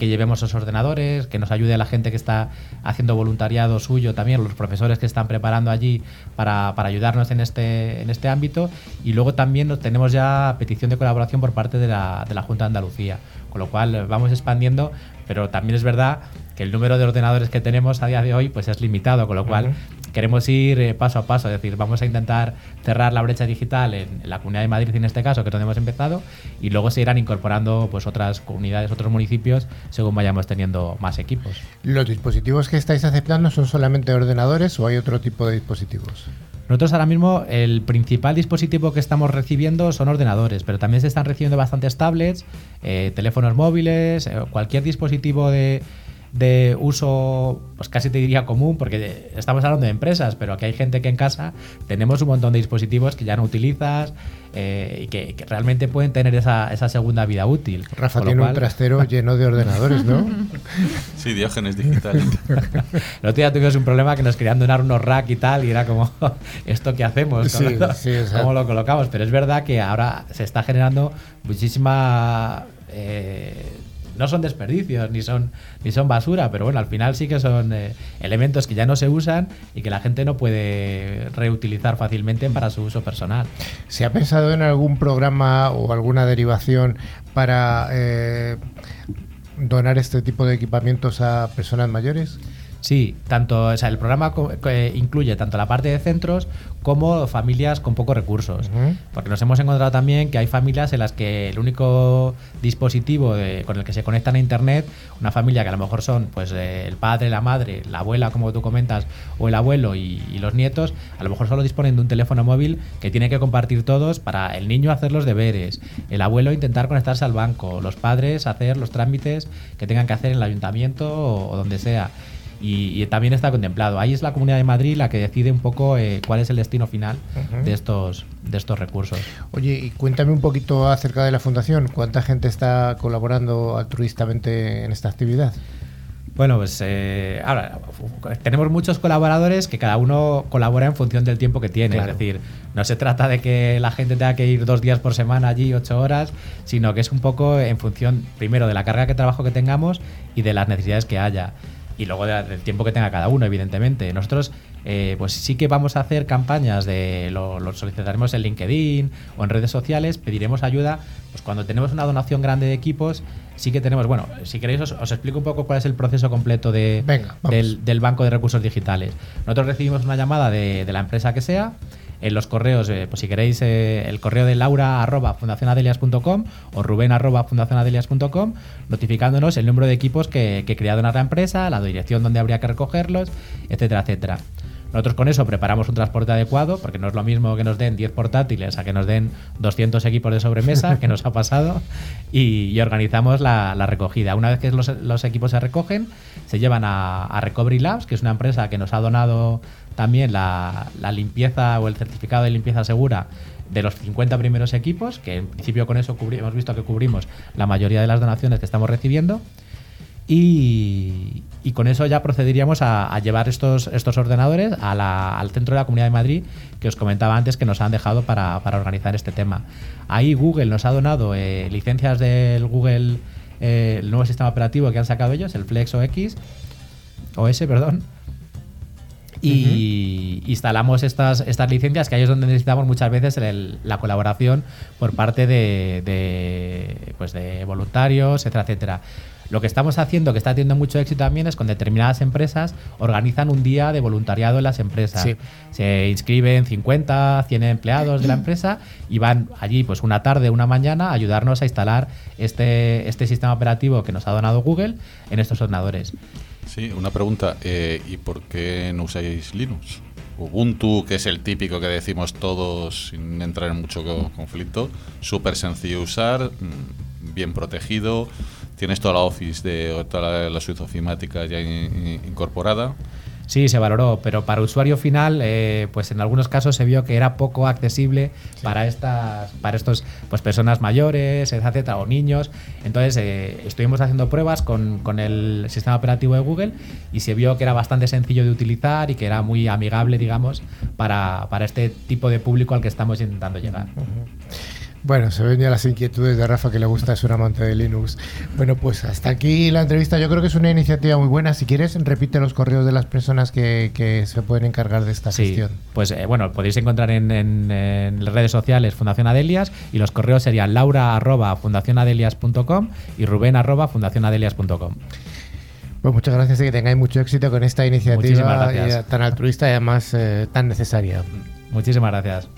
llevemos esos ordenadores, que nos ayude a la gente que está haciendo voluntariado suyo también, los profesores que están preparando allí para, ayudarnos en este, en este ámbito. Y luego también tenemos ya petición de colaboración por parte de la, de la Junta de Andalucía. Con lo cual vamos expandiendo pero también es verdad que el número de ordenadores que tenemos a día de hoy pues es limitado, con lo cual queremos ir eh, paso a paso, es decir, vamos a intentar cerrar la brecha digital en, la Comunidad de Madrid en este caso, que es donde hemos empezado, y luego se irán incorporando pues otras comunidades, otros municipios, según vayamos teniendo más equipos. ¿Los dispositivos que estáis aceptando son solamente ordenadores o hay otro tipo de dispositivos? Nosotros ahora mismo el principal dispositivo que estamos recibiendo son ordenadores, pero también se están recibiendo bastantes tablets, eh, teléfonos móviles, eh, cualquier dispositivo de, de uso, pues casi te diría común, porque estamos hablando de empresas, pero aquí hay gente que en casa tenemos un montón de dispositivos que ya no utilizas eh, y que, realmente pueden tener esa, esa segunda vida útil. Rafa tiene un trastero *laughs* lleno de ordenadores, ¿no? Sí, diógenes digital. *laughs* El otro día tuvimos un problema que nos querían donar unos rack y tal, y era como, *laughs* ¿esto qué hacemos? ¿Cómo lo colocamos? Pero es verdad que ahora se está generando muchísima... Eh, no son desperdicios ni son, ni son basura, pero bueno, al final sí que son eh, elementos que ya no se usan y que la gente no puede reutilizar fácilmente para su uso personal. ¿Se ha pensado en algún programa o alguna derivación para eh, donar este tipo de equipamientos a personas mayores? Sí, tanto, o sea, el programa incluye tanto la parte de centros como familias con pocos recursos. Porque nos hemos encontrado también que hay familias en las que el único dispositivo con el que se conectan a internet, una familia que a lo mejor son pues eh, el padre, la madre, la abuela, como tú comentas, o el abuelo y, los nietos, a lo mejor solo disponen de un teléfono móvil que tiene que compartir todos para el niño hacer los deberes, el abuelo intentar conectarse al banco, los padres hacer los trámites que tengan que hacer en el ayuntamiento o donde sea y, también está contemplado. Ahí es la Comunidad de Madrid la que decide un poco eh, cuál es el destino final de, estos, de estos recursos. Oye, y cuéntame un poquito acerca de la Fundación. ¿Cuánta gente está colaborando altruistamente en esta actividad? Bueno, pues eh, ahora tenemos muchos colaboradores que cada uno colabora en función del tiempo que tiene. Es decir, no se trata de que la gente tenga que ir dos días por semana allí, ocho horas, sino que es un poco en función, primero, de la carga de trabajo que tengamos y de las necesidades que haya y luego del tiempo que tenga cada uno, evidentemente. Nosotros, eh, pues sí que vamos a hacer campañas de lo, solicitaremos en LinkedIn o en redes sociales, pediremos ayuda. Pues cuando tenemos una donación grande de equipos, sí que tenemos, bueno, si queréis os, explico un poco cuál es el proceso completo de, del, Banco de Recursos Digitales. Nosotros recibimos una llamada de, de la empresa que sea en los correos, eh, pues si queréis, eh, el correo de laura arroba fundacionadelias.com o ruben arroba fundacionadelias.com, notificándonos el número de equipos que, que crea donar la empresa, la dirección donde habría que recogerlos, etcétera, etcétera. Nosotros con eso preparamos un transporte adecuado, porque no es lo mismo que nos den 10 portátiles a que nos den 200 equipos de sobremesa, que nos ha pasado, y, organizamos la, recogida. Una vez que los, equipos se recogen, se llevan a, a, Recovery Labs, que es una empresa que nos ha donado también la, limpieza o el certificado de limpieza segura de los 50 primeros equipos, que en principio con eso hemos visto que cubrimos la mayoría de las donaciones que estamos recibiendo. Y, con eso ya procederíamos a, llevar estos, estos ordenadores al centro de la Comunidad de Madrid que os comentaba antes que nos han dejado para, organizar este tema. Ahí Google nos ha donado eh, licencias del Google, eh, el nuevo sistema operativo que han sacado ellos, el Flex OX, OS, perdón, y instalamos estas, estas licencias, que ahí es donde necesitamos muchas veces la colaboración por parte de, de, pues de voluntarios, etcétera, etcétera. Lo que estamos haciendo, que está teniendo mucho éxito también, es con determinadas empresas organizan un día de voluntariado en las empresas. Se inscriben 50, 100 empleados de la *clears throat* empresa y van allí pues una tarde, una mañana a ayudarnos a instalar este, este sistema operativo que nos ha donado Google en estos ordenadores. Sí, una pregunta. Eh, ¿Y por qué no usáis Linux? Ubuntu, que es el típico que decimos todos sin entrar en mucho conflicto, súper sencillo de usar, mm, bien protegido, tienes toda la Office de toda la, suite ofimática ya incorporada. Sí, se valoró, pero para usuario final, eh, pues en algunos casos se vio que era poco accesible para estas, para estos, pues personas mayores, etcétera, o niños. Entonces eh, estuvimos haciendo pruebas con, con el sistema operativo de Google y se vio que era bastante sencillo de utilizar y que era muy amigable, digamos, para, para este tipo de público al que estamos intentando llegar. Bueno, se ven ya las inquietudes de Rafa que le gusta, es un amante de Linux. Bueno, pues hasta aquí la entrevista. Yo creo que es una iniciativa muy buena. Si quieres, repite los correos de las personas que, que se pueden encargar de esta Sí, gestión. pues eh, bueno, podéis encontrar en, en- redes sociales Fundación Adelias y los correos serían laura arroba fundacionadelias.com y rubén arroba fundacionadelias.com. Pues muchas gracias y que tengáis mucho éxito con esta iniciativa tan altruista y además eh, tan necesaria. Muchísimas gracias.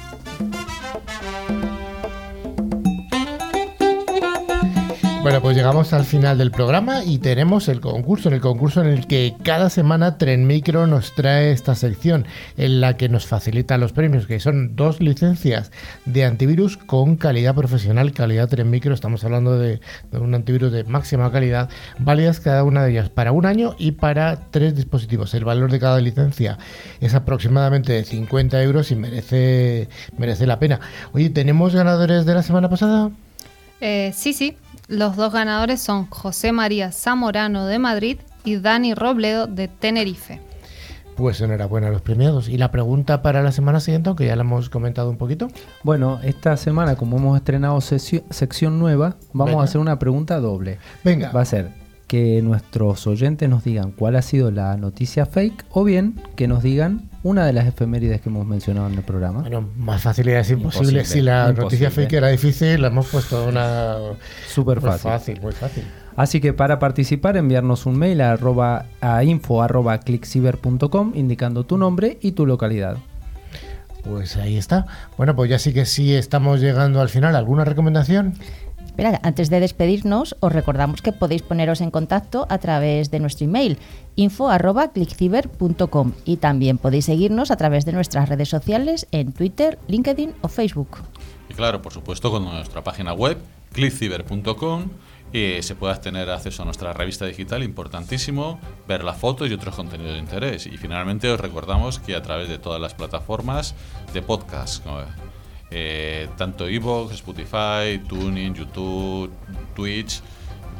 Bueno, pues llegamos al final del programa y tenemos el concurso, en el concurso en el que cada semana Tren Micro nos trae esta sección en la que nos facilita los premios, que son dos licencias de antivirus con calidad profesional, calidad Tren Micro, estamos hablando de, de un antivirus de máxima calidad, válidas cada una de ellas para un año y para tres dispositivos. El valor de cada licencia es aproximadamente de 50 euros y merece, merece la pena. Oye, ¿tenemos ganadores de la semana pasada? Eh, sí, sí. Los dos ganadores son José María Zamorano de Madrid y Dani Robledo de Tenerife. Pues enhorabuena a los premiados. Y la pregunta para la semana siguiente, aunque ya la hemos comentado un poquito. Bueno, esta semana, como hemos estrenado sección nueva, vamos Venga. a hacer una pregunta doble. Venga. Va a ser que nuestros oyentes nos digan cuál ha sido la noticia fake o bien que nos digan una de las efemérides que hemos mencionado en el programa. Bueno, más facilidad es imposible. Imposible, si la noticia fake era difícil, la hemos puesto una. Súper fácil. fácil, muy fácil. Así que para participar enviarnos un mail a, arroba- a info arroba clickciber.com indicando tu nombre y tu localidad. Pues ahí está. Bueno, pues ya sí que sí estamos llegando al final. ¿Alguna recomendación? Antes de despedirnos, os recordamos que podéis poneros en contacto a través de nuestro email info@clickciber.com y también podéis seguirnos a través de nuestras redes sociales en Twitter, LinkedIn o Facebook. Y claro, por supuesto, con nuestra página web, clickciber.com, y se pueda tener acceso a nuestra revista digital, importantísimo, ver las fotos y otros contenidos de interés. Y finalmente os recordamos que a través de todas las plataformas de podcast, eh, tanto Evox, Spotify, Tuning, YouTube, Twitch,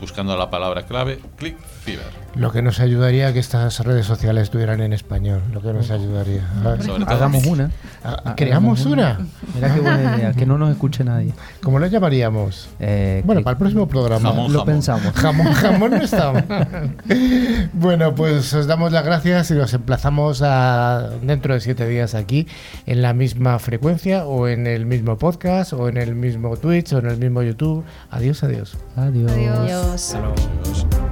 buscando la palabra clave, ClickCiber. Lo que nos ayudaría a que estas redes sociales estuvieran en español. Lo que nos ayudaría. Sobre todo. Hagamos una. Ah, ¿Creamos una? Mira qué buena idea, que no nos escuche nadie. ¿Cómo lo llamaríamos? Eh, Bueno, click- para el próximo programa. Jamón, lo jamón. pensamos. Jamón, jamón no está mal. *laughs* Bueno, pues os damos las gracias y os emplazamos a dentro de siete días aquí en la misma frecuencia o en el mismo podcast o en el mismo Twitch o en el mismo YouTube. Adiós, adiós. Adiós. Adiós. Adiós.